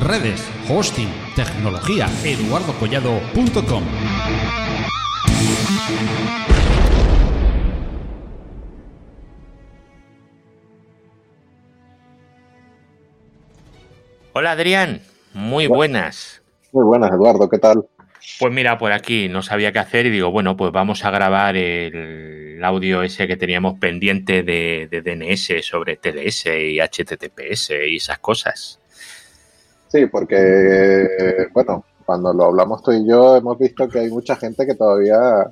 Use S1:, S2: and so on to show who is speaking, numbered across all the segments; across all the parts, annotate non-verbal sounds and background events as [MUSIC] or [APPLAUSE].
S1: Redes, hosting, tecnología, eduardocollado.com.
S2: Hola Adrián, muy buenas.
S3: Muy buenas, Eduardo, ¿qué tal?
S2: Pues mira, por aquí no sabía qué hacer y digo, bueno, pues vamos a grabar el audio ese que teníamos pendiente de, DNS sobre TLS y HTTPS y esas cosas.
S3: Sí, porque, bueno, cuando lo hablamos tú y yo, hemos visto que hay mucha gente que todavía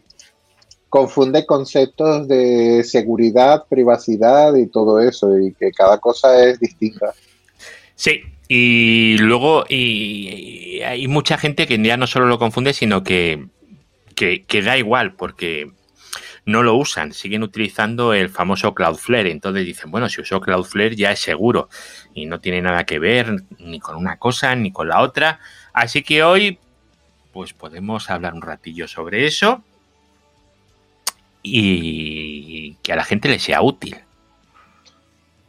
S3: confunde conceptos de seguridad, privacidad y todo eso, y que cada cosa es distinta.
S2: Sí, y luego y, hay mucha gente que ya no solo lo confunde, sino que, que, da igual, porque no lo usan, siguen utilizando el famoso Cloudflare. Entonces dicen, bueno, si uso Cloudflare ya es seguro y no tiene nada que ver ni con una cosa ni con la otra. Así que hoy, pues podemos hablar un ratillo sobre eso y que a la gente le sea útil.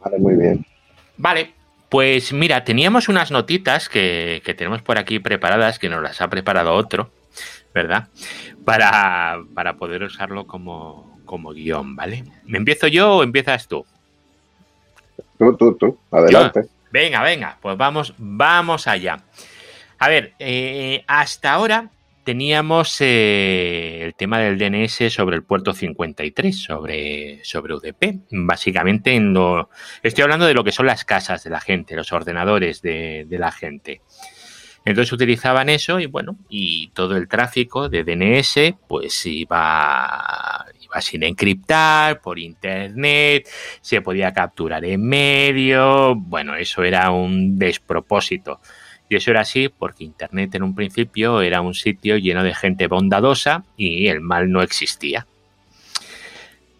S3: Vale, muy bien.
S2: Vale, pues mira, teníamos unas notitas que, tenemos por aquí preparadas, que nos las ha preparado otro, ¿verdad? Para, poder usarlo como, como guion, ¿vale? ¿Me empiezo yo o empiezas tú?
S3: Tú, tú, tú, adelante.
S2: venga, venga, pues vamos, vamos allá. A ver, eh, hasta ahora teníamos eh, el tema del DNS sobre el puerto 53, sobre, sobre UDP. Básicamente, estoy hablando de lo que son las casas de la gente, los ordenadores de, la gente. Entonces utilizaban eso y bueno, y todo el tráfico de DNS pues iba, iba sin encriptar por internet, se podía capturar en medio, bueno, eso era un despropósito. Y eso era así porque Internet en un principio era un sitio lleno de gente bondadosa y el mal no existía.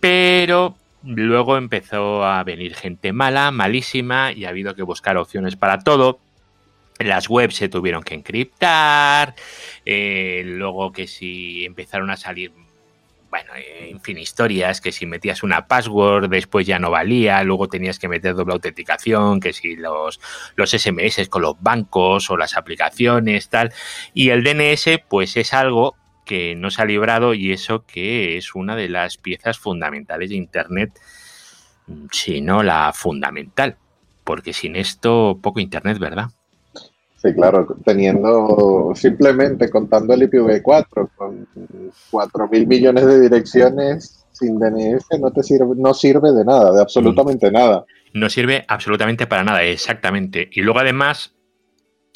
S2: Pero luego empezó a venir gente mala, malísima, y ha habido que buscar opciones para todo. Las webs se tuvieron que encriptar, eh, luego que si empezaron a salir bueno, en fin, historias que si metías una password después ya no valía, luego tenías que meter doble autenticación, que si los, los SMS con los bancos o las aplicaciones, tal. Y el DNS, pues es algo que no se ha librado y eso que es una de las piezas fundamentales de Internet, si no la fundamental, porque sin esto poco Internet, ¿verdad?
S3: Sí, claro, teniendo simplemente contando el IPv4 con 4 mil millones de direcciones sin DNS no te sirve, no sirve de nada, de absolutamente nada.
S2: No sirve absolutamente para nada, exactamente. Y luego además,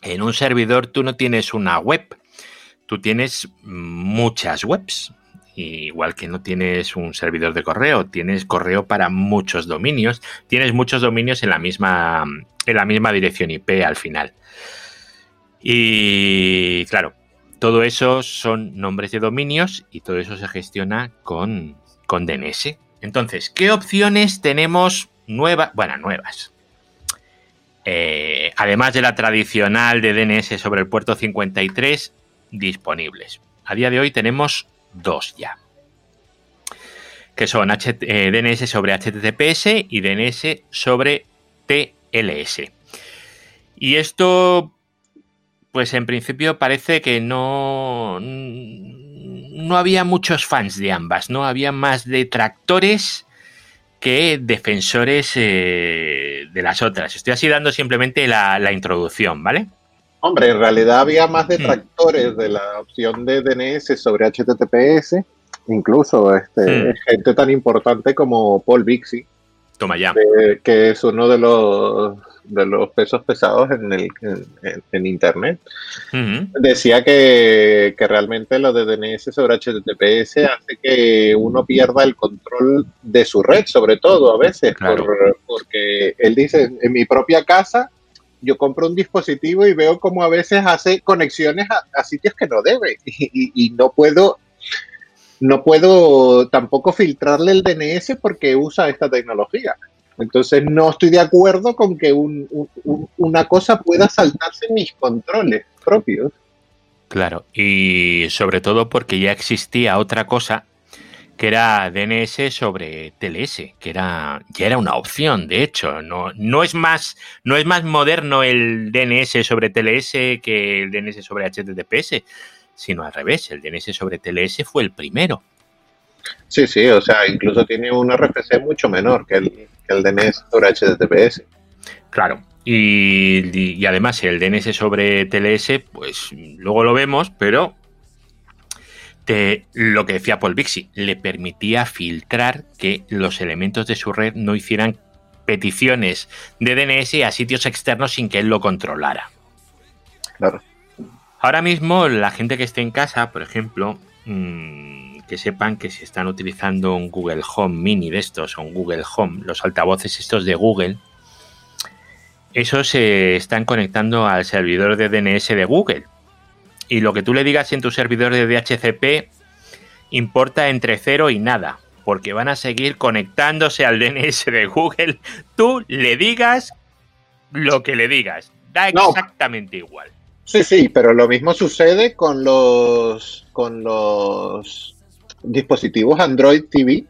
S2: en un servidor tú no tienes una web, tú tienes muchas webs. Igual que no tienes un servidor de correo, tienes correo para muchos dominios, tienes muchos dominios en la misma, en la misma dirección IP al final. Y claro, todo eso son nombres de dominios y todo eso se gestiona con, con DNS. Entonces, ¿qué opciones tenemos nuevas? Bueno, nuevas. Eh, además de la tradicional de DNS sobre el puerto 53, disponibles. A día de hoy tenemos dos ya. Que son eh, DNS sobre HTTPS y DNS sobre TLS. Y esto pues en principio parece que no, no había muchos fans de ambas, ¿no? Había más detractores que defensores eh, de las otras. Estoy así dando simplemente la, introducción, ¿vale?
S3: Hombre, en realidad había más hmm. detractores de la opción de DNS sobre HTTPS, incluso este, hmm. gente tan importante como Paul Bixby.
S2: Toma ya.
S3: que es uno de los de los pesos pesados en, el, en, Internet. Decía que, realmente lo de DNS sobre HTTPS hace que uno pierda el control de su red, sobre todo a veces, porque él dice, en mi propia casa yo compro un dispositivo y veo como a veces hace conexiones a, sitios que no debe [LAUGHS] y, no puedo no puedo tampoco filtrarle el DNS porque usa esta tecnología. Entonces no estoy de acuerdo con que una cosa pueda saltarse mis controles propios.
S2: Claro, y sobre todo porque ya existía otra cosa que era DNS sobre TLS, que era ya era una opción, de hecho, no, no es más no es más moderno el DNS sobre TLS que el DNS sobre HTTPS, sino al revés, el DNS sobre TLS fue el primero.
S3: Sí, sí, o sea, incluso tiene un RFC mucho menor que el, que el DNS sobre HTTPS.
S2: Claro, y, además el DNS sobre TLS, pues luego lo vemos, pero lo que decía Paul Bixi, le permitía filtrar que los elementos de su red no hicieran peticiones de DNS a sitios externos sin que él lo controlara.
S3: Claro.
S2: Ahora mismo, la gente que esté en casa, por ejemplo, mm, que sepan que si están utilizando un Google Home Mini de estos o un Google Home, los altavoces estos de Google, esos se están conectando al servidor de DNS de Google. Y lo que tú le digas en tu servidor de DHCP importa entre cero y nada, porque van a seguir conectándose al DNS de Google. Tú le digas lo que le digas, da exactamente igual.
S3: Sí, sí, pero lo mismo sucede con los con los dispositivos Android TV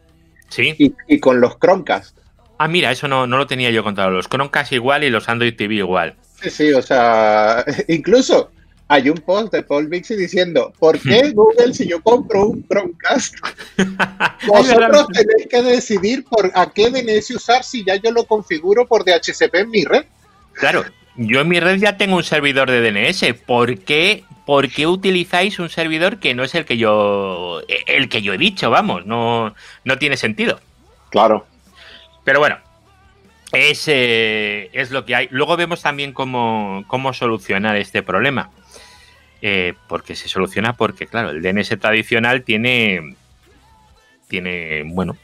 S2: ¿Sí?
S3: y, y con los Chromecast.
S2: Ah, mira, eso no, no lo tenía yo contado. Los Chromecast igual y los Android TV igual.
S3: Sí, sí, o sea, [LAUGHS] incluso hay un post de Paul Bixi diciendo, ¿por qué [LAUGHS] Google si yo compro un Chromecast? [LAUGHS] Vosotros tenéis que decidir por a qué DNS usar si ya yo lo configuro por DHCP en mi red.
S2: Claro, yo en mi red ya tengo un servidor de DNS. ¿Por qué, ¿Por qué utilizáis un servidor que no es el que yo el que yo he dicho? Vamos, no, no tiene sentido.
S3: Claro.
S2: Pero bueno, es, eh, es lo que hay. Luego vemos también cómo, cómo solucionar este problema. Eh, porque se soluciona porque, claro, el DNS tradicional tiene, tiene, bueno,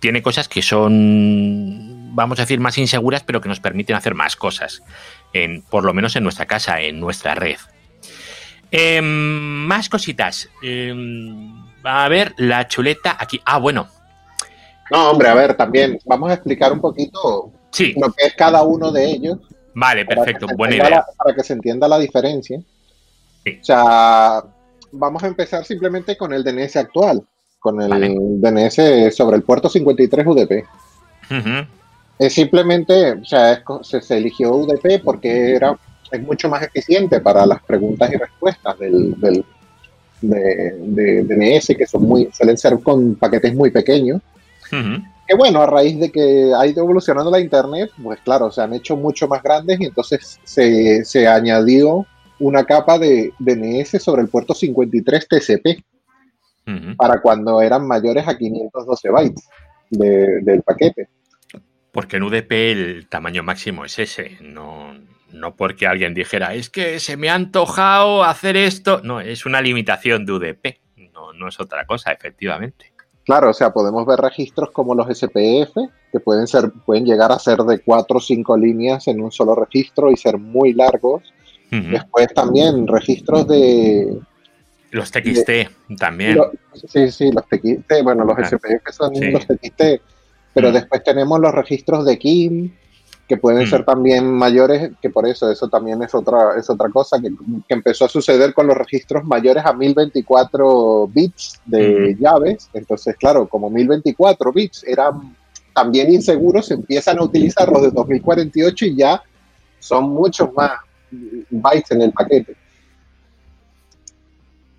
S2: tiene cosas que son, vamos a decir, más inseguras, pero que nos permiten hacer más cosas, en, por lo menos en nuestra casa, en nuestra red. Em, más cositas. Em, a ver, la chuleta aquí. Ah, bueno,
S3: no, hombre, a ver, también vamos a explicar un poquito lo que es cada uno de ellos.
S2: Vale, perfecto, buena idea.
S3: para que se entienda la diferencia. O sea, vamos a empezar simplemente con el DNS actual, con el DNS sobre el puerto 53 UDP. Es simplemente, o sea, se, eligió UDP porque era, es mucho más eficiente para las preguntas y respuestas del, del de, DNS, que son muy, suelen ser con paquetes muy pequeños. Que bueno, a raíz de que ha ido evolucionando la Internet, pues claro, se han hecho mucho más grandes y entonces se, añadió una capa de DNS sobre el puerto 53 TCP para cuando eran mayores a 512 bytes del paquete.
S2: Porque en UDP el tamaño máximo es ese, no, no porque alguien dijera, es que se me ha antojado hacer esto. No, es una limitación de UDP, no, no es otra cosa, efectivamente.
S3: Claro, o sea, podemos ver registros como los SPF, que pueden, ser, pueden llegar a ser de cuatro o cinco líneas en un solo registro y ser muy largos. Después también registros de...
S2: Los TXT también.
S3: sí, sí, los TXT, bueno, los SPF son los TXT, pero después tenemos los registros de KIM, que pueden ser mm. también mayores, que por eso eso también es otra, es otra cosa que, empezó a suceder con los registros mayores a 1024 bits de llaves. Entonces, claro, como 1024 bits eran también inseguros, se empiezan a utilizar los de 2048 y ya son muchos más bytes en el paquete.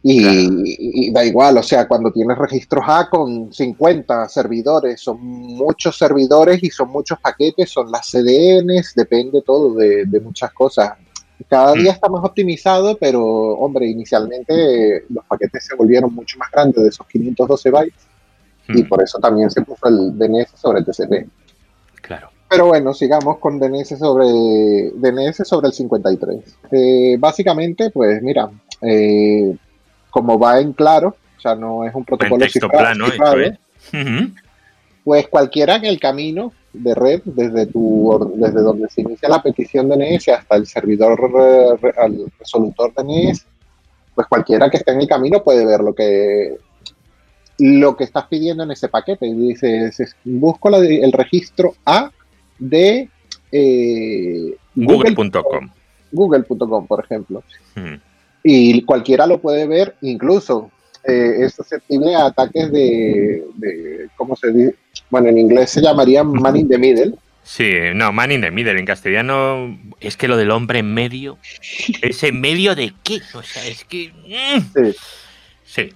S3: Y, da igual, o sea, cuando tienes registros A con 50 servidores, son muchos servidores y son muchos paquetes, son las CDNs, depende todo de, muchas cosas. Cada día mm. está más optimizado, pero hombre, inicialmente los paquetes se volvieron mucho más grandes de esos 512 bytes y mm. por eso también se puso el DNS sobre TCP.
S2: Claro.
S3: Pero bueno, sigamos con DNS sobre DNS sobre el 53. Eh, básicamente, pues mira, eh, como va en claro, o sea, no es un protocolo
S2: cifrado,
S3: pues cualquiera en el camino de red, desde, tu, desde donde se inicia la petición DNS hasta el servidor, al resolutor DNS, pues cualquiera que esté en el camino puede ver lo que lo que estás pidiendo en ese paquete. Y dices, busco el registro A de
S2: eh, google.com.
S3: Google.com, por ejemplo y cualquiera lo puede ver, incluso eh, es susceptible a ataques de, de, ¿cómo se dice? Bueno, en inglés se llamaría man in the middle.
S2: Sí, no, man in the middle. En castellano es que lo del hombre en medio. ¿Ese en medio de qué? O sea, es que. Mm. Sí.
S3: sí.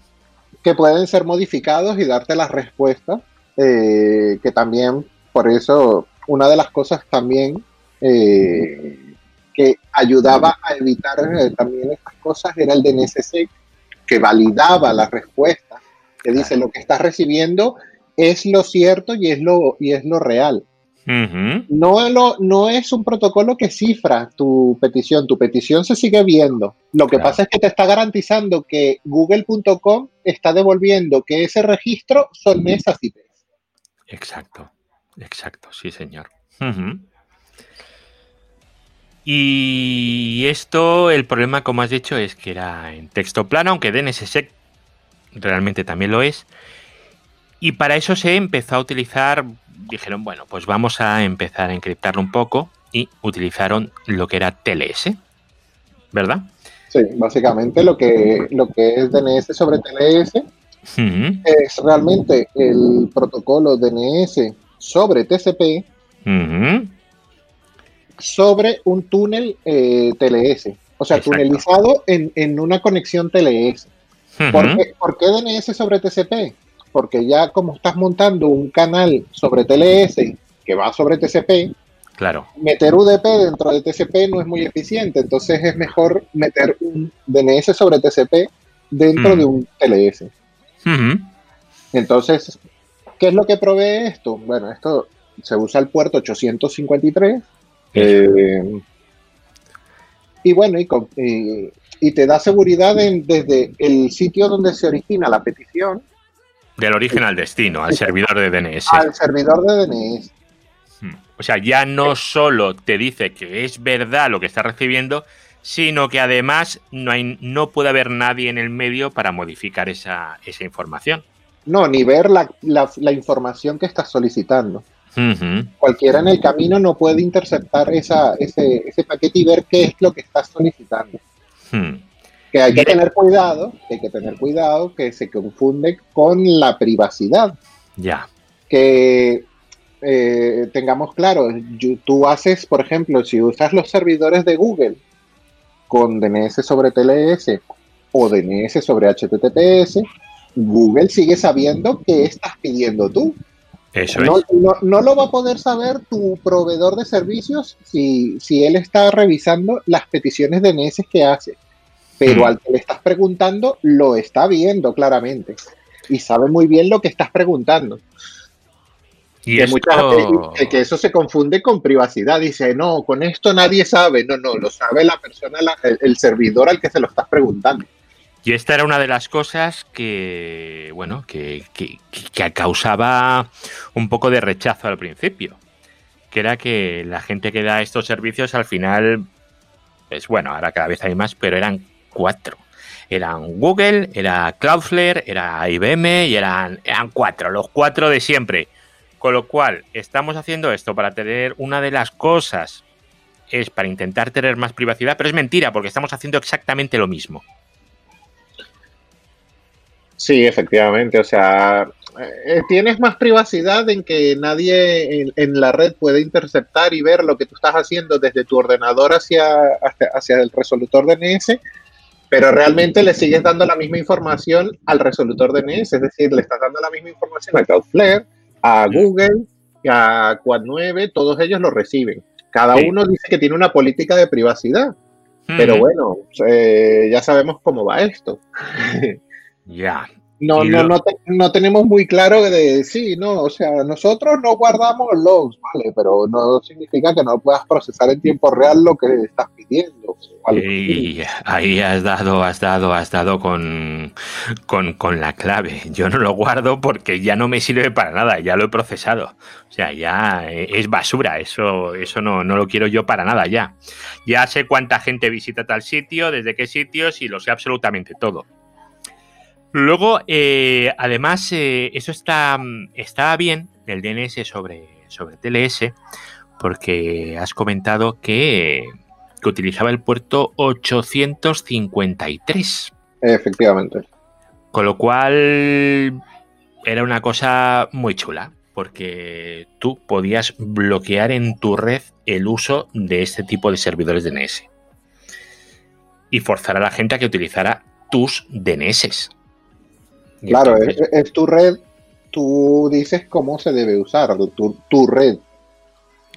S3: Que pueden ser modificados y darte las respuestas. Eh, que también, por eso, una de las cosas también eh, que ayudaba a evitar eh, también estas cosas era el DNSSEC, que validaba las respuestas, que dice lo que estás recibiendo es lo cierto y es lo, y es lo real. no, lo, no es un protocolo que cifra tu petición, tu petición se sigue viendo. Lo que pasa es que te está garantizando que google.com está devolviendo que ese registro son esas IPs.
S2: Exacto, exacto, sí señor. Y esto, el problema, como has dicho, es que era en texto plano, aunque DNSSEC realmente también lo es. Y para eso se empezó a utilizar, dijeron, bueno, pues vamos a empezar a encriptarlo un poco y utilizaron lo que era TLS, ¿verdad?
S3: Sí, básicamente lo que, lo que es DNS sobre TLS es realmente el protocolo DNS sobre TCP sobre un túnel eh, TLS, o sea, tunelizado en, una conexión TLS. ¿Por, qué, DNS sobre TCP? Porque ya como estás montando un canal sobre TLS que va sobre TCP,
S2: claro.
S3: meter UDP dentro de TCP no es muy eficiente, entonces es mejor meter un DNS sobre TCP dentro de un TLS. Entonces, ¿qué es lo que provee esto? Bueno, esto se usa el puerto 853 eh, y bueno, y, te da seguridad desde el sitio donde se origina la petición.
S2: Del origen al destino, al servidor de DNS.
S3: Al servidor de DNS.
S2: Hmm. O sea, ya no solo te dice que es verdad lo que está recibiendo, sino que además no, hay, no puede haber nadie en el medio para modificar esa, información.
S3: No, ni ver la, la información que estás solicitando. Cualquiera en el camino no puede interceptar esa, ese, paquete y ver qué es lo que está solicitando. Hmm. Que hay que tener cuidado, hay que tener cuidado que se confunde con la privacidad.
S2: Ya.
S3: Que eh, tengamos claro, tú haces, por ejemplo, si usas los servidores de Google con DNS sobre TLS o DNS sobre HTTPS, Google sigue sabiendo qué estás pidiendo tú no, lo va a poder saber tu proveedor de servicios si, si él está revisando las peticiones de DNS que hace. Pero al que le estás preguntando, lo está viendo claramente. Y sabe muy bien lo que estás preguntando. Y que, que, eso se confunde con privacidad. Dice, no, con esto nadie sabe. No, no, lo sabe la persona, el servidor al que se lo estás preguntando.
S2: Y esta era una de las cosas que, bueno, que, que, causaba un poco de rechazo al principio. Que era que la gente que da estos servicios al final, pues bueno, ahora cada vez hay más, pero eran cuatro. Eran Google, era Cloudflare, era IBM y eran, eran cuatro, los cuatro de siempre. Con lo cual, estamos haciendo esto para tener una de las cosas, es para intentar tener más privacidad, pero es mentira, porque estamos haciendo exactamente lo mismo.
S3: Sí, efectivamente. O sea, eh, tienes más privacidad en que nadie en, la red puede interceptar y ver lo que tú estás haciendo desde tu ordenador hacia, hacia, el resolutor DNS, pero realmente le sigues dando la misma información al resolutor DNS, es decir, le estás dando la misma información a Cloudflare, a Google, a Quad9, todos ellos lo reciben. Cada uno dice que tiene una política de privacidad, pero bueno, eh, ya sabemos cómo va esto. [LAUGHS]
S2: Ya.
S3: No, no, no, no, tenemos muy claro de sí, no, o sea, nosotros no guardamos logs, ¿vale? Pero no significa que no puedas procesar en tiempo real lo que estás pidiendo.
S2: Y ahí has dado, has dado, has dado con, con, con, la clave. Yo no lo guardo porque ya no me sirve para nada, ya lo he procesado. O sea, ya es basura, eso, eso no, no lo quiero yo para nada ya. Ya sé cuánta gente visita tal sitio, desde qué sitios y lo sé absolutamente todo. Luego, eh, además, eh, eso está, está bien, el DNS sobre, sobre TLS, porque has comentado que, que utilizaba el puerto 853.
S3: Efectivamente.
S2: Con lo cual era una cosa muy chula, porque tú podías bloquear en tu red el uso de este tipo de servidores DNS y forzar a la gente a que utilizara tus DNS.
S3: Claro, es, tu red, tú dices cómo se debe usar tu, red.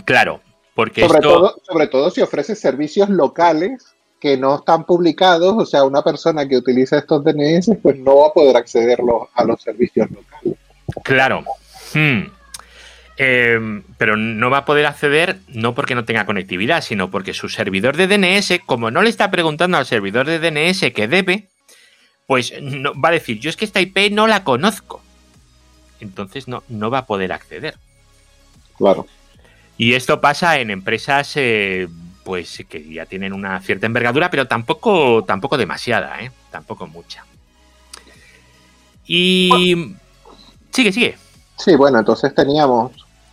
S2: Claro, porque
S3: sobre, todo, sobre todo si ofreces servicios locales que no están publicados, o sea, una persona que utiliza estos DNS pues no va a poder acceder a los servicios locales.
S2: Claro. Hmm. Em, pero no va a poder acceder no porque no tenga conectividad, sino porque su servidor de DNS, como no le está preguntando al servidor de DNS que debe, pues no, va a decir, yo es que esta IP no la conozco. Entonces no, no va a poder acceder.
S3: Claro.
S2: Y esto pasa en empresas eh, pues que ya tienen una cierta envergadura, pero tampoco, tampoco demasiada, ¿eh? Tampoco mucha. Y... Sigue, sigue.
S3: Sí, bueno, entonces teníamos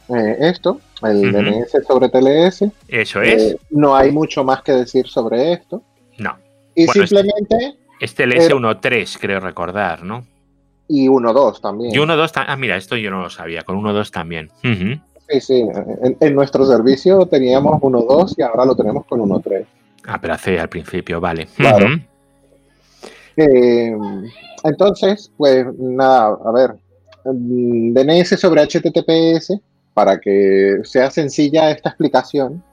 S3: eh, esto, el DNS sobre TLS.
S2: Eso es. Eh,
S3: no hay mucho más que decir sobre esto.
S2: No.
S3: Y simplemente...
S2: Este, es TLS 1.3, creo recordar, ¿no?
S3: Y 1.2 también.
S2: Y 1.2, ah, mira, esto yo no lo sabía, con 1.2 también.
S3: Sí, sí. En, nuestro servicio teníamos 1.2 y ahora lo tenemos con 1.3.
S2: Ah, pero hace al principio, vale.
S3: Claro. Eh, entonces, pues nada, a ver, DNS sobre HTTPS, para que sea sencilla esta explicación,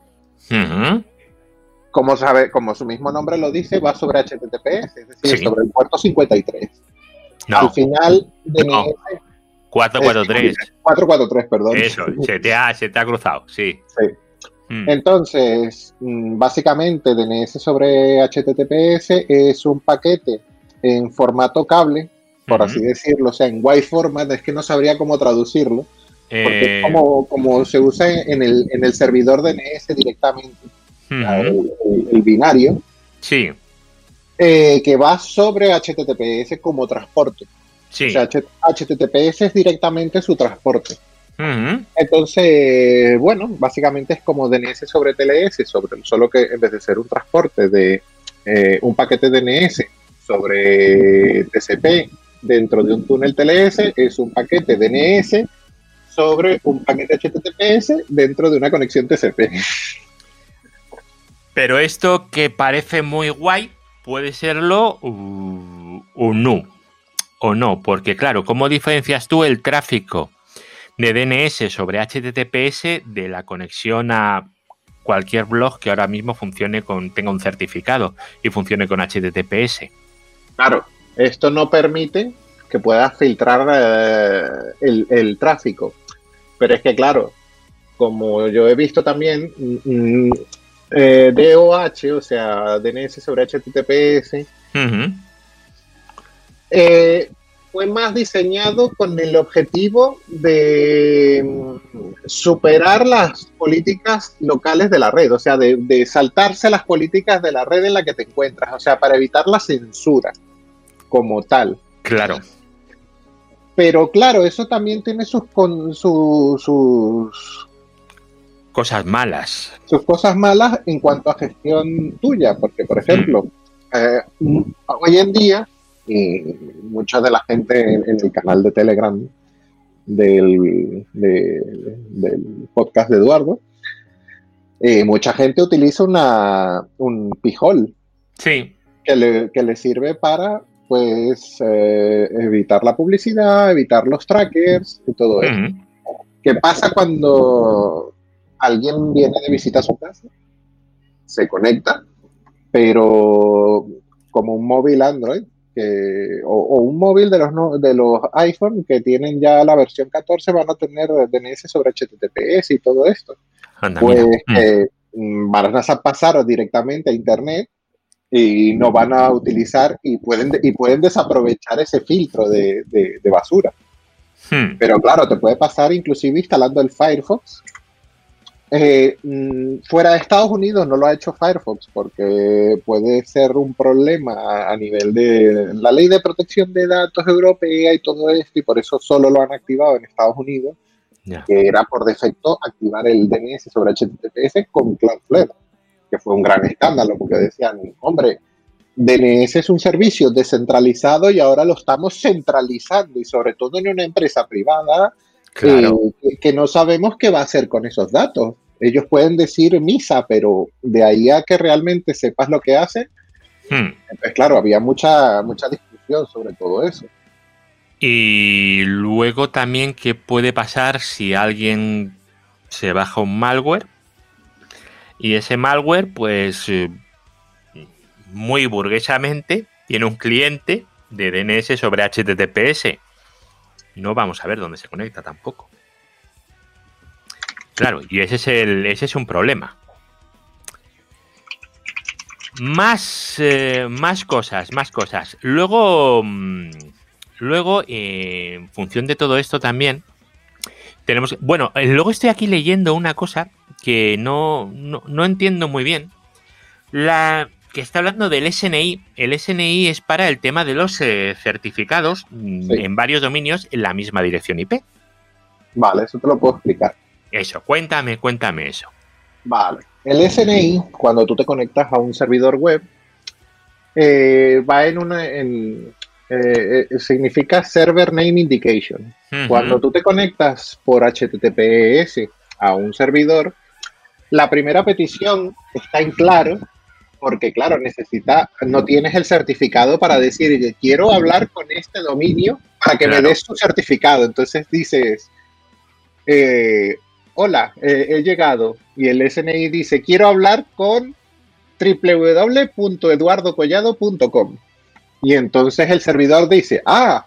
S3: como, sabe, como su mismo nombre lo dice, va sobre HTTPS, es decir, sobre el puerto 53.
S2: No.
S3: Al final, DNS
S2: 443.
S3: 443, perdón.
S2: Eso, [LAUGHS] se te ha, se te ha cruzado, sí.
S3: Sí. Mm. Entonces, mm, básicamente DNS sobre HTTPS es un paquete en formato cable, por así decirlo, o sea, en white format, es que no sabría cómo traducirlo, porque es eh. como, se usa en el, en el servidor DNS directamente, el, binario.
S2: Sí.
S3: Eh, que va sobre HTTPS como transporte. Sí. O sea, HTTPS es directamente su transporte. Entonces, bueno, básicamente es como DNS sobre TLS, sobre, solo que en vez de ser un transporte de eh, un paquete DNS sobre TCP dentro de un túnel TLS, es un paquete DNS sobre un paquete HTTPS dentro de una conexión TCP.
S2: Pero esto que parece muy guay puede serlo un no o no, porque claro, ¿cómo diferencias tú el tráfico de DNS sobre HTTPS de la conexión a cualquier blog que ahora mismo funcione con tenga un certificado y funcione con HTTPS?
S3: Claro, esto no permite que puedas filtrar eh, el, tráfico, pero es que claro, como yo he visto también, mm, eh, DOH, o sea, DNS sobre HTTPS, eh, fue más diseñado con el objetivo de mm, superar las políticas locales de la red, o sea, de, saltarse las políticas de la red en la que te encuentras, o sea, para evitar la censura como tal.
S2: Claro.
S3: Pero claro, eso también tiene sus, con, sus
S2: cosas malas.
S3: Sus cosas malas en cuanto a gestión tuya, porque por ejemplo, mm. eh, hoy en día y mucha de la gente en, el canal de Telegram del, del podcast de Eduardo, eh, mucha gente utiliza una, un pijol.
S2: Sí.
S3: Que le, que le sirve para pues eh, evitar la publicidad, evitar los trackers y todo eso. ¿Qué pasa cuando alguien viene de visita a su casa? Se conecta, pero como un móvil Android, o, un móvil de los, de los iPhone que tienen ya la versión 14 van a tener DNS sobre HTTPS y todo esto. pues mm. van a pasar directamente a Internet y no van a utilizar y pueden, y pueden desaprovechar ese filtro de, basura. Hmm. Pero claro, te puede pasar inclusive instalando el Firefox eh, mm, fuera de Estados Unidos no lo ha hecho Firefox porque puede ser un problema a nivel de la ley de protección de datos europea y todo esto y por eso solo lo han activado en Estados Unidos, que era por defecto activar el DNS sobre HTTPS con Cloudflare, que fue un gran escándalo porque decían, hombre, DNS es un servicio descentralizado y ahora lo estamos centralizando y sobre todo en una empresa privada eh, que, no sabemos qué va a hacer con esos datos. Ellos pueden decir misa, pero de ahí a que realmente sepas lo que hacen, hmm. pues claro, había mucha, mucha discusión sobre todo eso.
S2: Y luego también qué puede pasar si alguien se baja un malware y ese malware pues eh, muy burguesamente tiene un cliente de DNS sobre HTTPS. No vamos a ver dónde se conecta tampoco. Claro, y ese es, el, ese es un problema. Más, eh, más cosas, más cosas. Luego, mm, luego eh, en función de todo esto también, tenemos... Bueno, eh, luego estoy aquí leyendo una cosa que no, no entiendo muy bien. La, que está hablando del SNI. El SNI es para el tema de los eh, certificados mm, en varios dominios en la misma dirección IP.
S3: Vale, eso te lo puedo explicar.
S2: Eso, cuéntame, cuéntame eso.
S3: Vale. El SNI, cuando tú te conectas a un servidor web, eh, va en una. En, eh, significa Server Name Indication. Cuando tú te conectas por HTTPS a un servidor, la primera petición está en claro porque claro, necesita, no tienes el certificado para decir, quiero hablar con este dominio para que me des tu certificado. Entonces dices, eh, hola, eh, he llegado. Y el SNI dice, quiero hablar con www.eduardocollado.com. Y entonces el servidor dice, ah,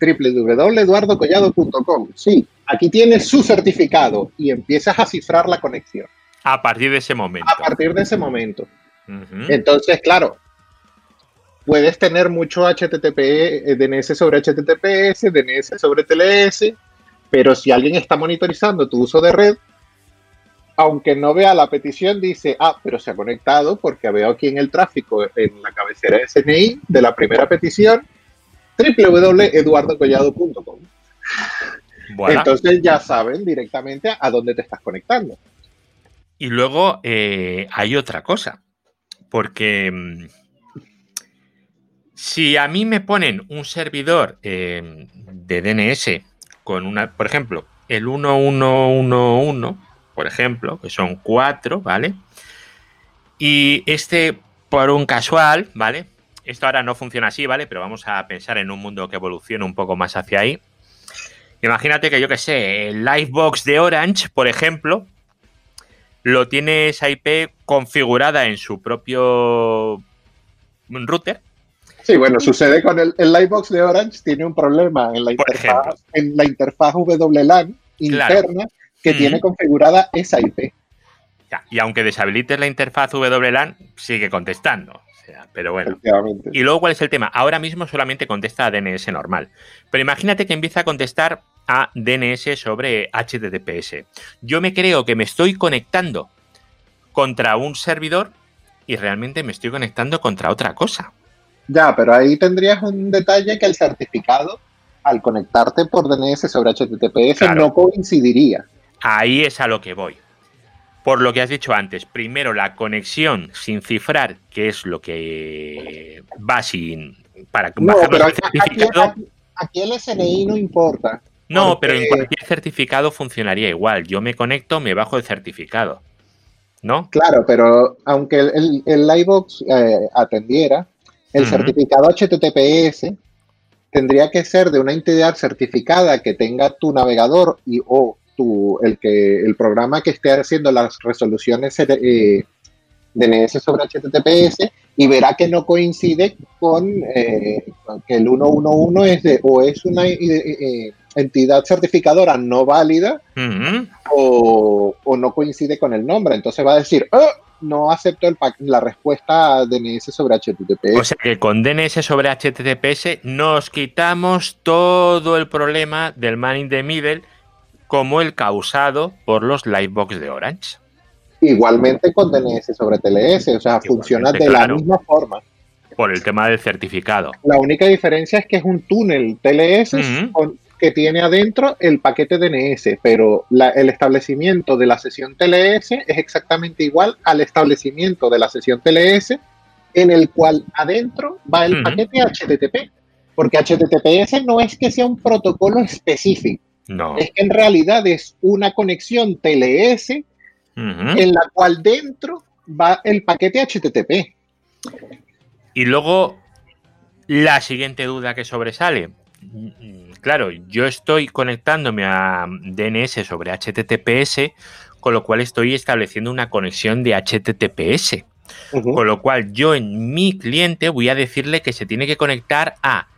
S3: www.eduardocollado.com. Sí, aquí tienes su certificado y empiezas a cifrar la conexión.
S2: A partir de ese momento.
S3: A partir de ese momento. Entonces, claro, puedes tener mucho HTTP, eh, DNS sobre HTTPS, DNS sobre TLS, pero si alguien está monitorizando tu uso de red, aunque no vea la petición, dice, ah, pero se ha conectado porque veo aquí en el tráfico, en la cabecera de SNI de la primera petición, www.eduardocollado.com. Entonces ya saben directamente a dónde te estás conectando.
S2: Y luego eh, hay otra cosa. Porque mm, si a mí me ponen un servidor em, de DNS con una, por ejemplo, el 1111, por ejemplo, que son cuatro, ¿vale? Y este, por un casual, ¿vale? Esto ahora no funciona así, ¿vale? Pero vamos a pensar en un mundo que evolucione un poco más hacia ahí. Imagínate que yo que sé, el Livebox de Orange, por ejemplo, lo tiene esa IP configurada en su propio router.
S3: Sí, bueno, sucede con el, el Livebox de Orange, tiene un problema en la interfaz, en la interfaz WLAN interna que mm. tiene configurada esa IP.
S2: y aunque deshabilites la interfaz WLAN, sigue contestando. pero bueno. Y luego, ¿cuál es el tema? Ahora mismo solamente contesta a DNS normal. Pero imagínate que empieza a contestar a DNS sobre HTTPS. Yo me creo que me estoy conectando contra un servidor y realmente me estoy conectando contra otra cosa.
S3: Ya, pero ahí tendrías un detalle que el certificado, al conectarte por DNS sobre HTTPS, no coincidiría.
S2: Ahí es a lo que voy. Por lo que has dicho antes, primero la conexión sin cifrar, que es lo que va sin. para
S3: no, pero el certificado. aquí, el SNI no importa.
S2: No, pero en cualquier certificado funcionaría igual. Yo me conecto, me bajo el certificado. ¿No?
S3: Claro, pero aunque el, el, Livebox eh, atendiera, el certificado HTTPS tendría que ser de una entidad certificada que tenga tu navegador y o tu, el, que, el programa que esté haciendo las resoluciones eh, DNS sobre HTTPS y verá que no coincide con eh, que el 111 es de o es una entidad certificadora no válida o, no coincide con el nombre. Entonces va a decir, oh, no acepto la respuesta DNS sobre HTTPS.
S2: O sea que con DNS sobre HTTPS nos quitamos todo el problema del man in the middle como el causado por los Livebox de Orange.
S3: Igualmente con DNS sobre TLS, o sea, funciona de la misma forma.
S2: Por el tema del certificado.
S3: La única diferencia es que es un túnel TLS con, que tiene adentro el paquete DNS, pero el establecimiento de la sesión TLS es exactamente igual al establecimiento de la sesión TLS en el cual adentro va el paquete HTTP, porque HTTPS no es que sea un protocolo específico, no. es que en realidad es una conexión TLS en la cual dentro va el paquete HTTP.
S2: Y luego la siguiente duda que sobresale. Claro, yo estoy conectándome a DNS sobre HTTPS, con lo cual estoy estableciendo una conexión de HTTPS. Con lo cual yo en mi cliente voy a decirle que se tiene que conectar a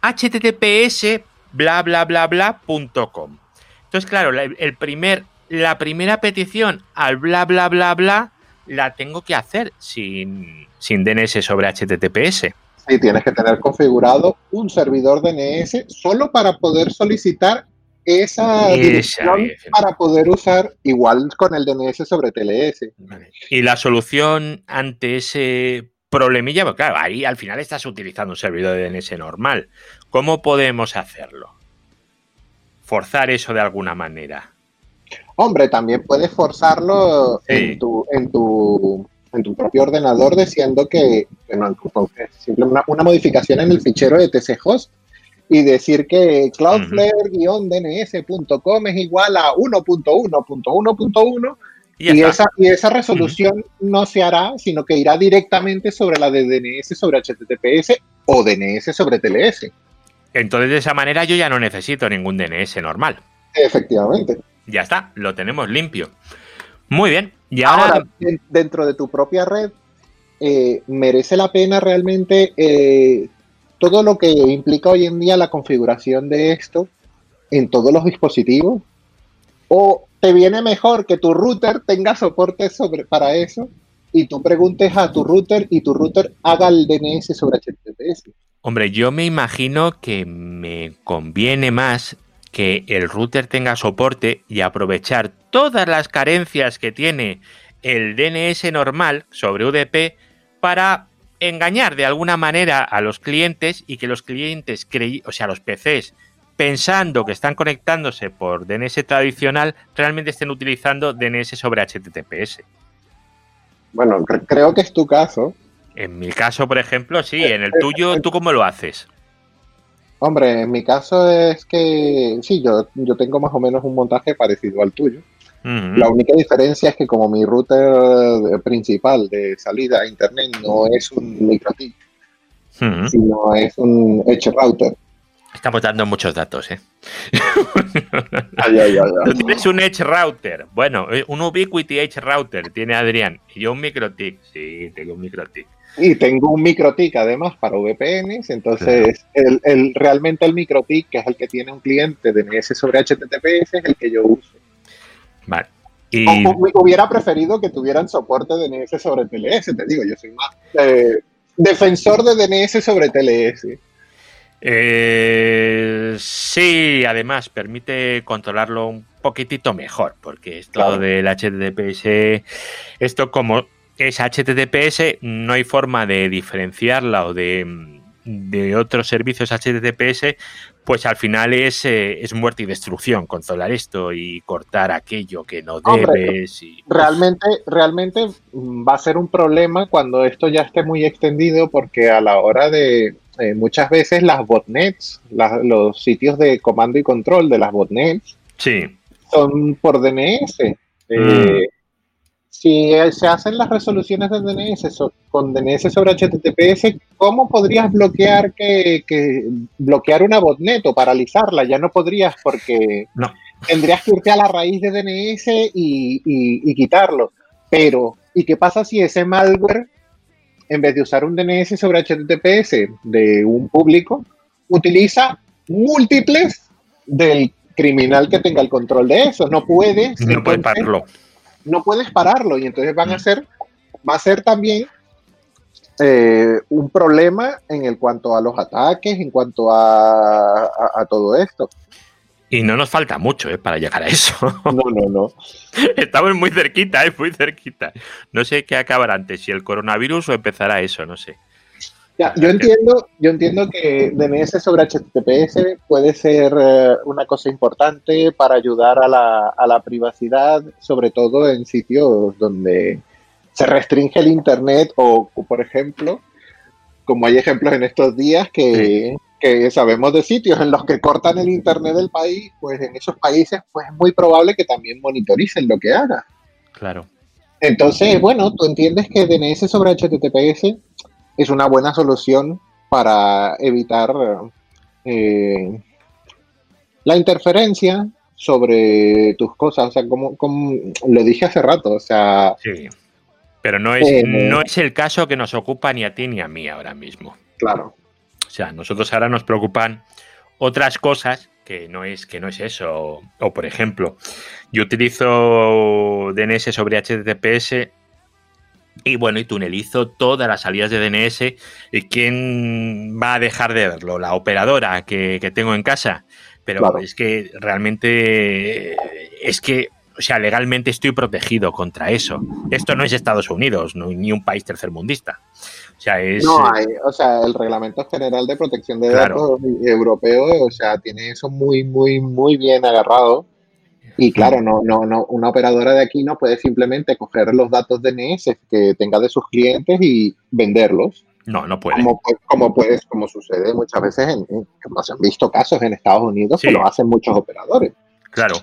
S2: https bla bla bla bla punto com. Entonces, claro, el primer, la primera petición al bla bla bla bla la tengo que hacer sin, sin DNS sobre HTTPS.
S3: Sí, tienes que tener configurado un servidor DNS solo para poder solicitar esa, dirección para poder usar igual con el DNS sobre TLS.
S2: Y la solución ante ese problemilla, porque claro, ahí al final estás utilizando un servidor de DNS normal. ¿Cómo podemos hacerlo? Forzar eso de alguna manera.
S3: Hombre, también puedes forzarlo en, tu, en, tu, en tu propio ordenador diciendo que, bueno, simplemente una, modificación en el fichero de tchost y decir que cloudflare-dns.com es igual a 1.1.1.1 y, esa, y esa resolución no se hará, sino que irá directamente sobre la de DNS sobre HTTPS o DNS sobre TLS.
S2: Entonces, de esa manera yo ya no necesito ningún DNS normal.
S3: Efectivamente.
S2: Ya está, lo tenemos limpio. Muy bien.
S3: Y ahora, dentro de tu propia red, eh, merece la pena realmente eh, todo lo que implica hoy en día la configuración de esto en todos los dispositivos? ¿O te viene mejor que tu router tenga soporte sobre, para eso y tú preguntes a tu router y tu router haga el DNS sobre HTTPS?
S2: Hombre, yo me imagino que me conviene más que el router tenga soporte y aprovechar todas las carencias que tiene el DNS normal sobre UDP para engañar de alguna manera a los clientes y que los clientes, o sea, los PCs, pensando que están conectándose por DNS tradicional, realmente estén utilizando DNS sobre HTTPS.
S3: Bueno, creo que es tu caso.
S2: En mi caso, por ejemplo, sí. En el tuyo, ¿tú cómo lo haces?
S3: Hombre, en mi caso es que sí, yo, yo tengo más o menos un montaje parecido al tuyo. La única diferencia es que como mi router principal de salida a internet no es un MikroTik, sino es un Edge router.
S2: Estamos dando muchos datos, ¿eh? tienes [LAUGHS] un Edge router. Bueno, eh, un Ubiquiti Edge router tiene Adrián. Y yo un MikroTik. Sí, tengo un MikroTik.
S3: Y tengo un MikroTik además para VPNs. Entonces, el, el, realmente el MikroTik, que es el que tiene un cliente de DNS sobre HTTPS, es el que yo uso.
S2: Vale.
S3: Y... hubiera preferido que tuvieran soporte de DNS sobre TLS, te digo, yo soy más eh, defensor de DNS sobre TLS.
S2: Eh, sí, además permite controlarlo un poquitito mejor, porque esto del HTTPS, esto como es HTTPS, no hay forma de diferenciarla o de de otros servicios HTTPS, pues al final es, eh, es muerte y destrucción controlar esto y cortar aquello que no debes. Y,
S3: realmente, realmente va a ser un problema cuando esto ya esté muy extendido porque a la hora de eh, muchas veces las botnets, los sitios de comando y control de las botnets,
S2: sí.
S3: son por DNS. Eh, mm si se hacen las resoluciones de DNS con DNS sobre HTTPS, ¿cómo podrías bloquear que, bloquear una botnet o paralizarla? Ya no podrías porque tendrías que irte a la raíz de DNS y, quitarlo. Pero, ¿y qué pasa si ese malware, en vez de usar un DNS sobre HTTPS de un público, utiliza múltiples del criminal que tenga el control de eso? No puede.
S2: No puede pararlo
S3: no puedes pararlo y entonces van a ser, va a ser también eh, un problema en el cuanto a los ataques, en cuanto a, todo esto.
S2: Y no nos falta mucho ¿eh? para llegar a eso. [LAUGHS]
S3: No, no, no.
S2: Estamos muy cerquita, ¿eh? muy cerquita. No sé qué acabará antes, si el coronavirus o empezará eso, no sé
S3: yo entiendo, yo entiendo que DNS sobre HTTPS puede ser eh, una cosa importante para ayudar a la, a la, privacidad, sobre todo en sitios donde se restringe el Internet o, por ejemplo, como hay ejemplos en estos días que, que, sabemos de sitios en los que cortan el Internet del país, pues en esos países pues es muy probable que también monitoricen lo que haga.
S2: Claro.
S3: Entonces, bueno, tú entiendes que DNS sobre HTTPS es una buena solución para evitar eh, la interferencia sobre tus cosas, o sea, como, como, lo dije hace rato, o sea...
S2: Sí, pero no es, eh, no es el caso que nos ocupa ni a ti ni a mí ahora mismo.
S3: Claro.
S2: O sea, nosotros ahora nos preocupan otras cosas que no es, que no es eso. O, por ejemplo, yo utilizo DNS sobre HTTPS y bueno, y tunelizo todas las salidas de DNS. ¿Y quién va a dejar de verlo? La operadora que, tengo en casa. Pero es que realmente es que, o sea, legalmente estoy protegido contra eso. Esto no es Estados Unidos, ni un país tercermundista. O sea, es,
S3: no hay, o sea, el Reglamento General de Protección de Datos europeo, o sea, tiene eso muy, muy, muy bien agarrado. Y claro, no, no, no, una operadora de aquí no puede simplemente coger los datos DNS que tenga de sus clientes y venderlos.
S2: No, no puede.
S3: Como, como puedes, como sucede muchas veces, en, se han visto casos en Estados Unidos que lo hacen muchos operadores.
S2: Claro.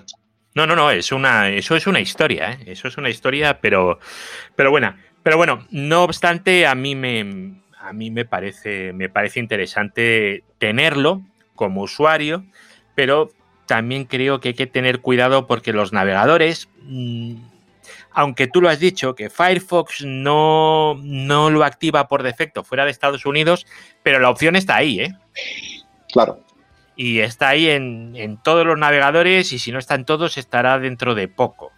S2: No, no, no, es una, eso es una historia, ¿eh? eso es una historia, pero, pero bueno, pero bueno, no obstante, a mí me, a mí me parece, me parece interesante tenerlo como usuario, pero también creo que hay que tener cuidado porque los navegadores, mm, aunque tú lo has dicho, que Firefox no, no lo activa por defecto fuera de Estados Unidos, pero la opción está ahí, ¿eh?
S3: Claro.
S2: Y está ahí en, en todos los navegadores y si no están todos estará dentro de poco.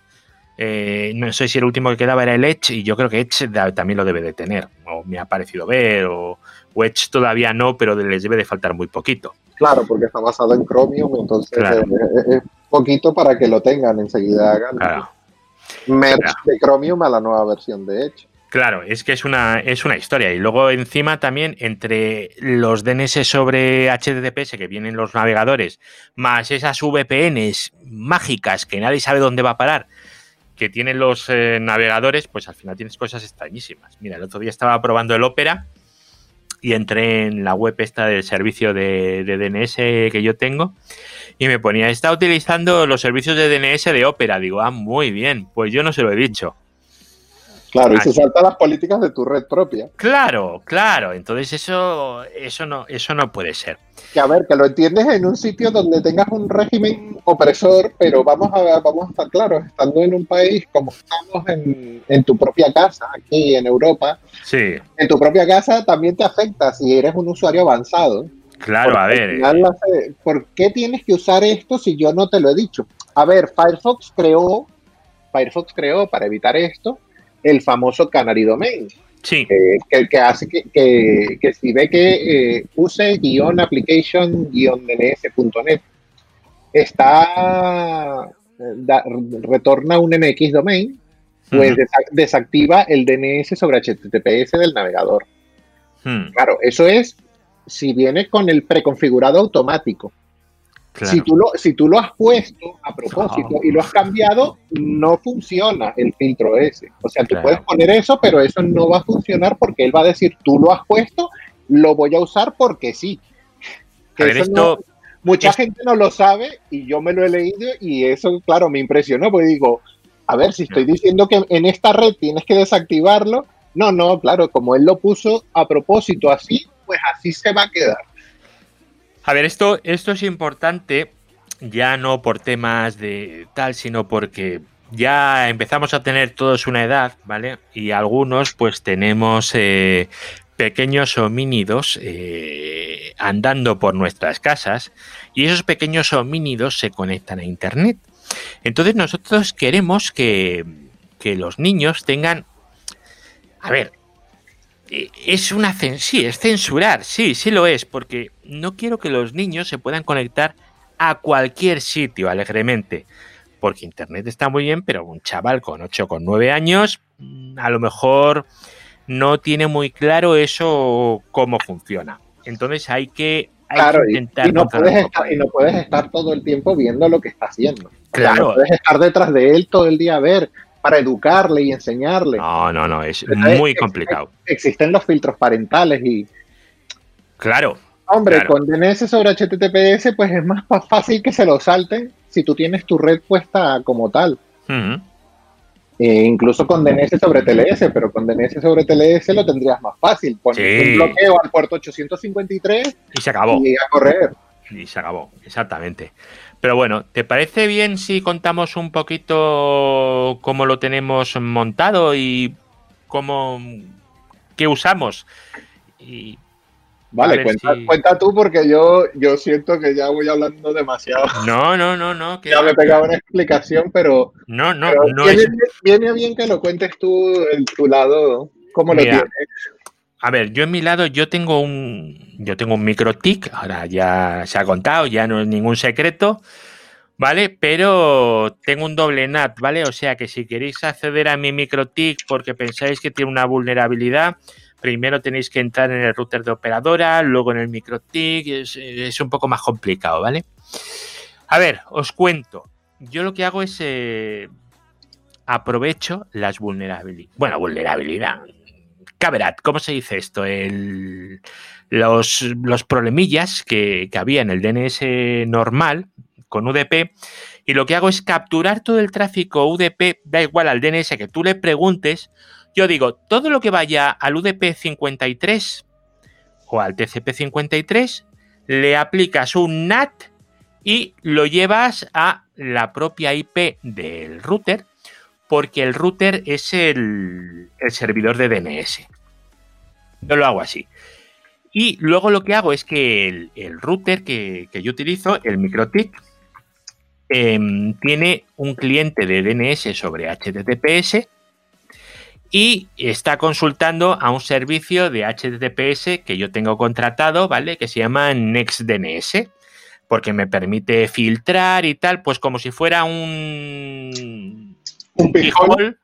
S2: Eh, no sé si el último que quedaba era el Edge y yo creo que Edge también lo debe de tener, o me ha parecido ver, o, Edge todavía no, pero les debe de faltar muy poquito.
S3: Claro, porque está basado en Chromium, entonces es, poquito para que lo tengan enseguida hagan merge de Chromium a la nueva versión de Edge.
S2: Claro, es que es una, es una historia. Y luego encima también entre los DNS sobre HTTPS que vienen los navegadores, más esas VPNs mágicas que nadie sabe dónde va a parar, que tienen los eh, navegadores, pues al final tienes cosas extrañísimas. Mira, el otro día estaba probando el Opera y entré en la web esta del servicio de, DNS que yo tengo y me ponía, está utilizando los servicios de DNS de Opera. Digo, ah, muy bien, pues yo no se lo he dicho.
S3: Claro, y se saltan las políticas de tu red propia.
S2: Claro, claro. Entonces eso, eso no, eso no puede ser.
S3: Que a ver, que lo entiendes en un sitio donde tengas un régimen opresor, pero vamos a vamos a estar claros, estando en un país como estamos en, en tu propia casa, aquí en Europa,
S2: sí.
S3: en tu propia casa también te afecta si eres un usuario avanzado.
S2: Claro, a ver.
S3: ¿Por qué tienes que usar esto si yo no te lo he dicho? A ver, Firefox creó, Firefox creó para evitar esto el famoso Canary Domain.
S2: Sí.
S3: que, hace que, que, si ve que eh, use guion application guion dns.net está retorna un MX domain, pues desactiva el DNS sobre HTTPS del navegador. Hmm. Claro, eso es si viene con el preconfigurado automático. Si, tú lo, si tú lo has puesto a propósito y lo has cambiado, no funciona el filtro ese. O sea, tú puedes poner eso, pero eso no va a funcionar porque él va a decir, tú lo has puesto, lo voy a usar porque sí. mucha gente no lo sabe y yo me lo he leído y eso, claro, me impresionó porque digo, a ver, si estoy diciendo que en esta red tienes que desactivarlo, no, no, claro, como él lo puso a propósito así, pues así se va a quedar.
S2: A ver, esto, esto es importante, ya no por temas de tal, sino porque ya empezamos a tener todos una edad, ¿vale? Y algunos pues tenemos eh, pequeños homínidos eh, andando por nuestras casas y esos pequeños homínidos se conectan a Internet. Entonces nosotros queremos que, que los niños tengan... A ver, es una sí, es censurar, sí, sí lo es, porque no quiero que los niños se puedan conectar a cualquier sitio alegremente. Porque Internet está muy bien, pero un chaval con 8 con 9 años mm, a lo mejor no tiene muy claro eso cómo funciona. Entonces hay que,
S3: intentar y, no puedes estar, y, no puedes estar, todo el tiempo viendo lo que está haciendo. Claro. no puedes estar detrás de él todo el día a ver para educarle y enseñarle.
S2: No, no, no, es muy complicado.
S3: Existen los filtros parentales y...
S2: Claro.
S3: Hombre, con DNS sobre HTTPS, pues es más fácil que se lo salten si tú tienes tu red puesta como tal. Eh, incluso con DNS sobre TLS, pero con DNS sobre TLS lo tendrías más fácil. Poner un bloqueo al puerto 853
S2: y se acabó.
S3: Y a correr.
S2: Y se acabó, exactamente. Pero bueno, ¿te parece bien si contamos un poquito cómo lo tenemos montado y cómo qué usamos? Y
S3: Vale, cuenta, tú porque yo, yo siento que ya voy hablando demasiado.
S2: No, no, no, no. [LAUGHS]
S3: ya me pegaba una explicación, pero.
S2: No, no, no.
S3: Viene, viene, bien que lo cuentes tú en tu lado, cómo lo tienes.
S2: A ver, yo en mi lado, yo tengo un. Yo tengo un microtic, ahora ya se ha contado, ya no es ningún secreto. ¿Vale? Pero tengo un doble NAT, ¿vale? O sea que si queréis acceder a mi microtic porque pensáis que tiene una vulnerabilidad, primero tenéis que entrar en el router de operadora, luego en el microtik, es, es un poco más complicado, ¿vale? A ver, os cuento. Yo lo que hago es eh, aprovecho las vulnerabilidades. Bueno, vulnerabilidad. Caverat, ¿cómo se dice esto? El, los, los problemillas que, que había en el DNS normal con UDP y lo que hago es capturar todo el tráfico UDP, da igual al DNS que tú le preguntes, yo digo, todo lo que vaya al UDP53 o al TCP53, le aplicas un NAT y lo llevas a la propia IP del router, porque el router es el, servidor de DNS. Yo lo hago así. Y luego lo que hago es que el, router que, yo utilizo, el MikroTik, em, tiene un cliente de DNS sobre HTTPS y está consultando a un servicio de HTTPS que yo tengo contratado, ¿vale? Que se llama NextDNS, porque me permite filtrar y tal, pues como si fuera un,
S3: un pijol,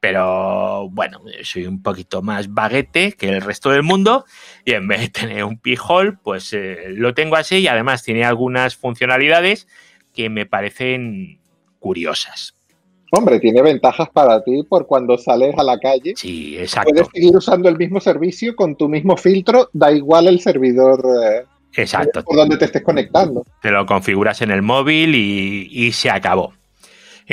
S2: pero bueno, soy un poquito más baguete que el resto del mundo y en vez de tener un pijol, pues eh, lo tengo así y además tiene algunas funcionalidades que me parecen curiosas.
S3: Hombre, tiene ventajas para ti por cuando sales a la calle.
S2: Sí, exacto.
S3: Puedes seguir usando el mismo servicio con tu mismo filtro, da igual el servidor. Eh,
S2: exacto.
S3: Por donde te estés conectando.
S2: Te lo configuras en el móvil y, se acabó.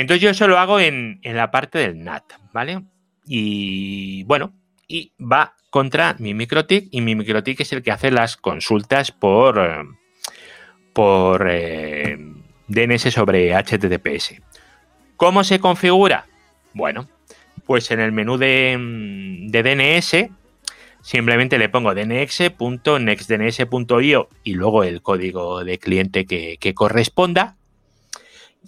S2: Entonces yo eso lo hago en, la parte del NAT, ¿vale? Y bueno, y va contra mi MikroTik y mi MikroTik es el que hace las consultas por, eh, por eh, DNS sobre HTTPS. ¿Cómo se configura? Bueno, pues en el menú de, DNS simplemente le pongo dnx.nextdns.io y luego el código de cliente que, corresponda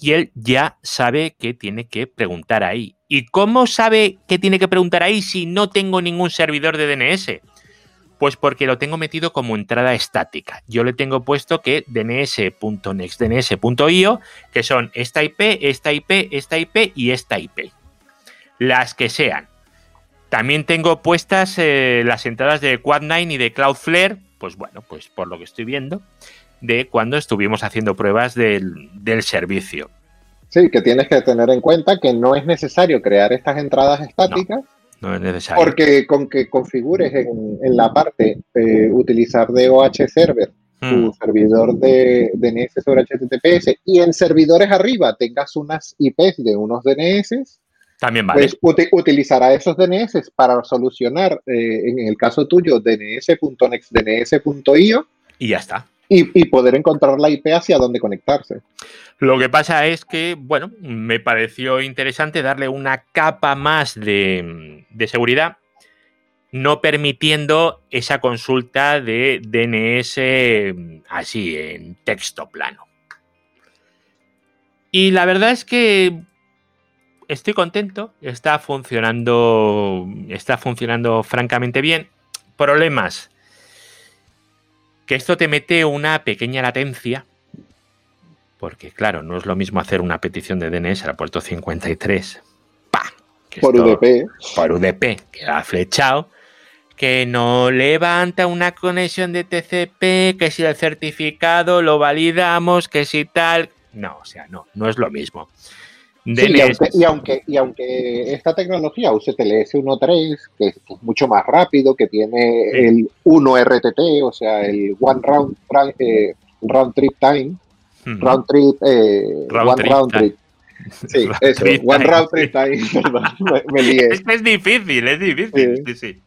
S2: y él ya sabe que tiene que preguntar ahí. ¿Y cómo sabe que tiene que preguntar ahí si no tengo ningún servidor de DNS? Pues porque lo tengo metido como entrada estática. Yo le tengo puesto que dns.nextdns.io, que son esta IP, esta IP, esta IP y esta IP. Las que sean. También tengo puestas eh, las entradas de Quad9 y de Cloudflare, pues bueno, pues por lo que estoy viendo, de cuando estuvimos haciendo pruebas del, servicio.
S3: Sí, que tienes que tener en cuenta que no es necesario crear estas entradas estáticas.
S2: No es necesario.
S3: Porque con que configures en, la parte eh, utilizar DOH Server, tu hmm. servidor de DNS sobre HTTPS, y en servidores arriba tengas unas IPs de unos DNS,
S2: también vale.
S3: Pues utilizará esos DNS para solucionar, eh, en el caso tuyo, dns.nextdns.io.
S2: Y ya está
S3: y, poder encontrar la IP hacia dónde conectarse.
S2: Lo que pasa es que, bueno, me pareció interesante darle una capa más de, seguridad, no permitiendo esa consulta de DNS así, en texto plano. Y la verdad es que estoy contento, está funcionando, está funcionando francamente bien. Problemas, que esto te mete una pequeña latencia, porque claro, no es lo mismo hacer una petición de DNS al puerto 53, ¡pa!
S3: por UDP.
S2: Por UDP, que ha flechado, que no levanta una conexión de TCP, que si el certificado lo validamos, que si tal. No, o sea, no, no es lo mismo.
S3: Y, aunque, y, aunque, esta tecnología use TLS 1.3, que es mucho más rápido, que tiene el 1RTT, o sea, el One Round, eh, round Trip Time, Round Trip, eh, One Round Trip. [LAUGHS] Sí, eso, One Round Trip Time, [LAUGHS]
S2: me, Es, es difícil, es difícil, sí, sí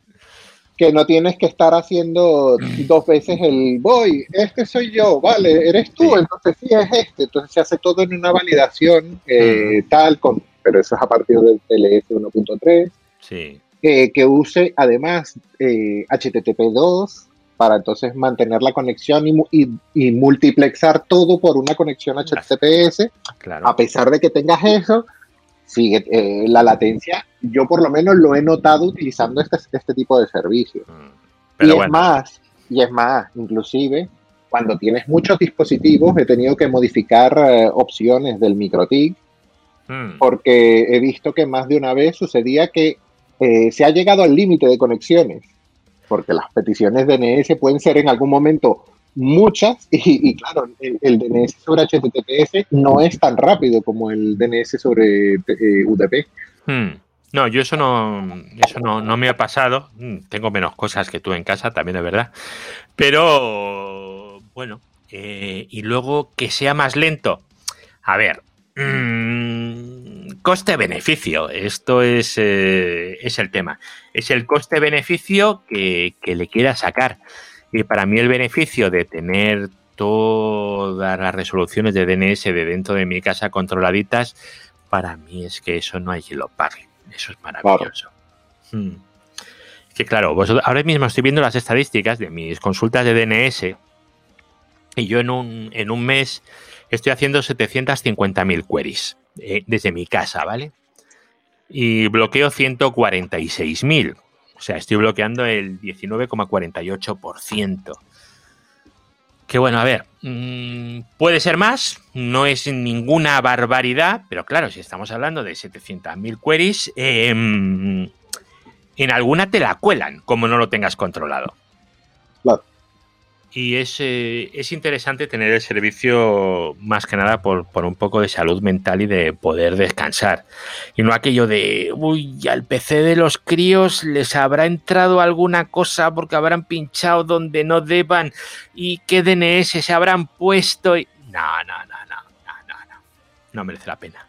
S3: que no tienes que estar haciendo [CLEARS THROAT] dos veces el voy, este soy yo, vale, eres tú, entonces sí es este, entonces se hace todo en una validación eh, tal, con, pero eso es a partir del TLS 1.3,
S2: sí.
S3: Eh, que use además eh, HTTP2 para entonces mantener la conexión y, y, multiplexar todo por una conexión HTTPS,
S2: claro.
S3: a pesar de que tengas eso, sigue eh, la latencia, yo por lo menos lo he notado utilizando este, este tipo de servicios. Mm, y es más, y es más, inclusive cuando tienes muchos dispositivos he tenido que modificar eh, opciones del MikroTik mm. porque he visto que más de una vez sucedía que eh, se ha llegado al límite de conexiones, porque las peticiones DNS pueden ser en algún momento muchas y, claro, el, DNS sobre HTTPS no es tan rápido como el DNS sobre eh, UDP.
S2: Hmm. No, yo eso no, eso no, me ha pasado. Hmm, tengo menos cosas que tú en casa, también es verdad. Pero bueno, eh, y luego que sea más lento. A ver, mm, coste-beneficio. Esto es, eh, es el tema. Es el coste-beneficio que, que le quiera sacar. Y para mí el beneficio de tener todas las resoluciones de DNS de dentro de mi casa controladitas, para mí es que eso no hay quien lo pague. Eso es maravilloso. Hmm. Que claro, ahora mismo estoy viendo las estadísticas de mis consultas de DNS y yo en un, en un mes estoy haciendo 750.000 queries eh, desde mi casa, ¿vale? Y bloqueo 146.000. O sea, estoy bloqueando el 19,48%. Que bueno, a ver, mm, puede ser más, no es ninguna barbaridad, pero claro, si estamos hablando de 700.000 queries, em, en alguna te la cuelan, como no lo tengas controlado.
S3: Claro
S2: y es, eh, es, interesante tener el servicio más que nada por, un poco de salud mental y de poder descansar. Y no aquello de, uy, al PC de los críos les habrá entrado alguna cosa porque habrán pinchado donde no deban y qué DNS se habrán puesto. Y... No, no, no, no, no, no, no. No merece la pena.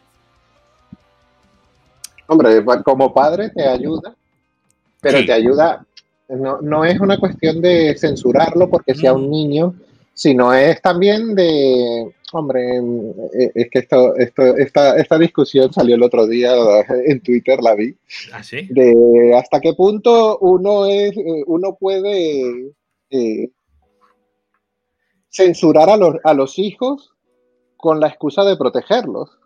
S3: Hombre, como padre te ayuda, pero te ayuda no, no es una cuestión de censurarlo porque sea un niño, sino es también de, hombre, eh, es que esto, esto, esta, esta discusión salió el otro día [LAUGHS] en Twitter, la vi,
S2: ¿Ah, sí?
S3: de hasta qué punto uno, es, eh, uno puede eh, censurar a los, a los hijos con la excusa de protegerlos.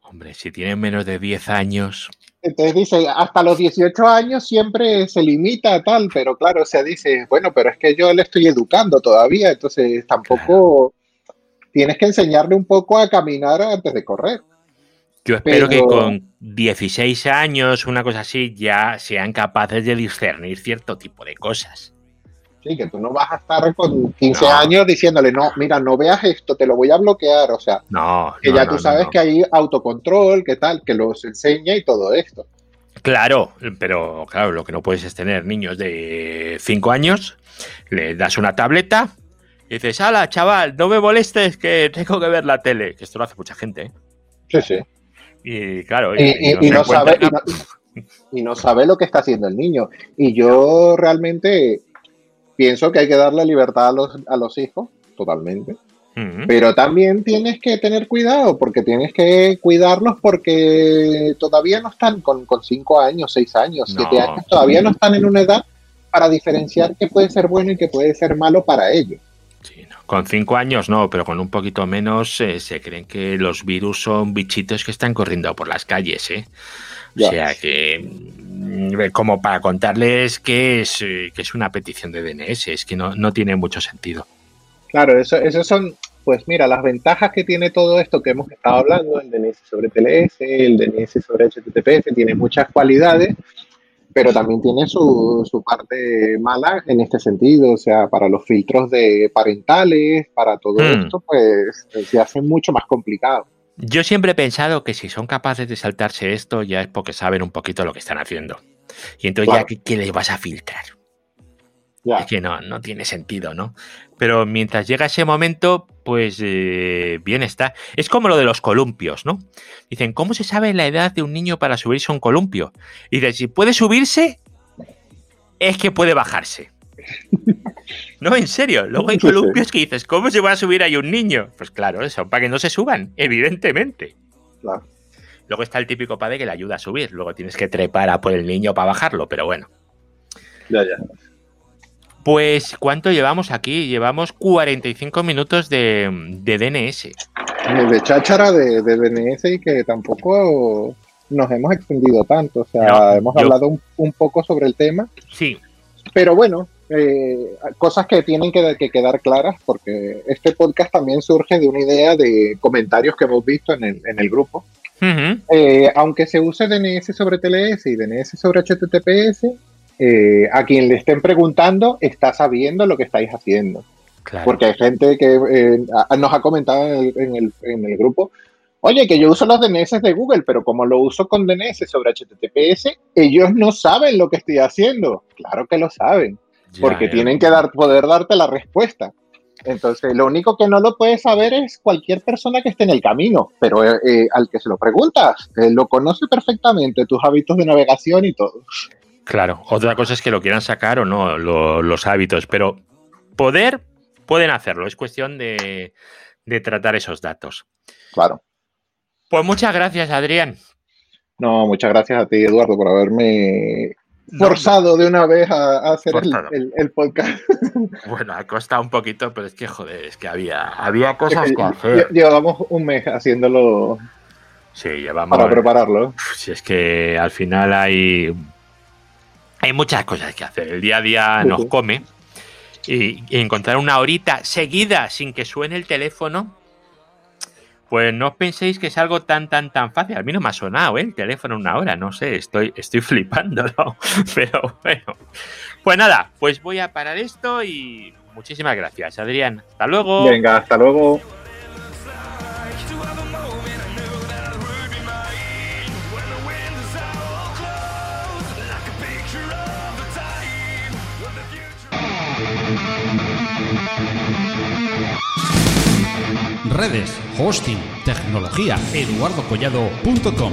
S2: Hombre, si tienen menos de 10 años,
S3: entonces dice, hasta los 18 años siempre se limita a tal, pero claro, o sea, dice, bueno, pero es que yo le estoy educando todavía, entonces tampoco tienes que enseñarle un poco a caminar antes de correr.
S2: Yo espero que con 16 años, una cosa así, ya sean capaces de discernir cierto tipo de cosas.
S3: Sí, que tú no vas a estar con 15 años diciéndole, no, mira, no veas esto, te lo voy a bloquear. O sea,
S2: no,
S3: que ya tú sabes que hay autocontrol, que tal, que los enseña y todo esto.
S2: Claro, pero claro, lo que no puedes es tener niños de 5 años, le das una tableta y dices, hala, chaval, no me molestes que tengo que ver la tele. Que esto lo hace mucha gente. ¿eh?
S3: Sí, sí.
S2: Y claro,
S3: y, no, sabe, y no sabe lo que está haciendo el niño. Y yo realmente pienso que hay que darle libertad a los, a los hijos, totalmente. Pero también tienes que tener cuidado, porque tienes que cuidarlos porque todavía no están con, con cinco años, seis años, siete años, todavía no están en una edad para diferenciar qué puede ser bueno y qué puede ser malo para ellos.
S2: Con cinco años no, pero con un poquito menos eh, se creen que los virus son bichitos que están corriendo por las calles, ¿eh? O sea que, mm, como para contarles que es, eh, que es una petición de DNS, es que no, tiene mucho sentido.
S3: Claro, eso, eso son, pues mira, las ventajas que tiene todo esto que hemos estado hablando, el DNS sobre TLS, el DNS sobre HTTPS, tiene muchas cualidades, pero también tiene su, su, parte mala en este sentido, o sea, para los filtros de parentales, para todo hmm. esto, pues se hace mucho más complicado.
S2: Yo siempre he pensado que si son capaces de saltarse esto ya es porque saben un poquito lo que están haciendo. Y entonces ya, ¿qué, les vas a filtrar? Es que no, no tiene sentido, ¿no? Pero mientras llega ese momento, pues eh, bien está. Es como lo de los columpios, ¿no? Dicen, ¿cómo se sabe la edad de un niño para subirse a un columpio? Y dicen, si puede subirse, es que puede bajarse. [LAUGHS] No, en serio. Luego hay columpios que dices, ¿cómo se va a subir ahí un niño? Pues claro, eso, para que no se suban, evidentemente. Luego está el típico padre que le ayuda a subir. Luego tienes que trepar a por el niño para bajarlo, pero bueno.
S3: Ya, ya.
S2: Pues, ¿cuánto llevamos aquí? Llevamos 45 minutos de, DNS.
S3: De cháchara de, DNS y que tampoco nos hemos extendido tanto. O sea, hemos hablado un, poco sobre el tema.
S2: Sí.
S3: Pero bueno, eh, cosas que tienen que, quedar claras porque este podcast también surge de una idea de comentarios que hemos visto en el, grupo. Eh, aunque se use DNS sobre TLS y DNS sobre HTTPS, eh, a quien le estén preguntando está sabiendo lo que estáis haciendo. Porque hay gente que eh, nos ha comentado en el, grupo, oye, que yo uso los DNS de Google, pero como lo uso con DNS sobre HTTPS, ellos no saben lo que estoy haciendo. Claro que lo saben, porque tienen que dar, poder darte la respuesta. Entonces, lo único que no lo puede saber es cualquier persona que esté en el camino, pero eh, al que se lo preguntas, lo conoce perfectamente, tus hábitos de navegación y todo.
S2: Claro, otra cosa es que lo quieran sacar o no, los hábitos, pero poder, pueden hacerlo, es cuestión de, tratar esos datos.
S3: Claro.
S2: Pues muchas gracias, Adrián.
S3: No, muchas gracias a ti, Eduardo, por haberme forzado de una vez a, hacer el, podcast. [LAUGHS]
S2: Bueno, ha costado un poquito, pero es que, joder, es que había, había cosas que hacer.
S3: Llevamos un mes haciéndolo
S2: sí, llevamos,
S3: para prepararlo.
S2: Si es que al final hay hay muchas cosas que hacer. El día a día nos come. Y, encontrar una horita seguida sin que suene el teléfono, pues no os penséis que es algo tan, tan, tan fácil. A mí no me ha sonado ¿eh? el teléfono una hora, no sé, estoy, estoy [LAUGHS] flipándolo. Pero bueno. Pues nada, pues voy a parar esto y muchísimas gracias, Adrián. Hasta luego.
S3: Venga, hasta luego.
S1: Redes, hosting, tecnología, eduardocollado.com.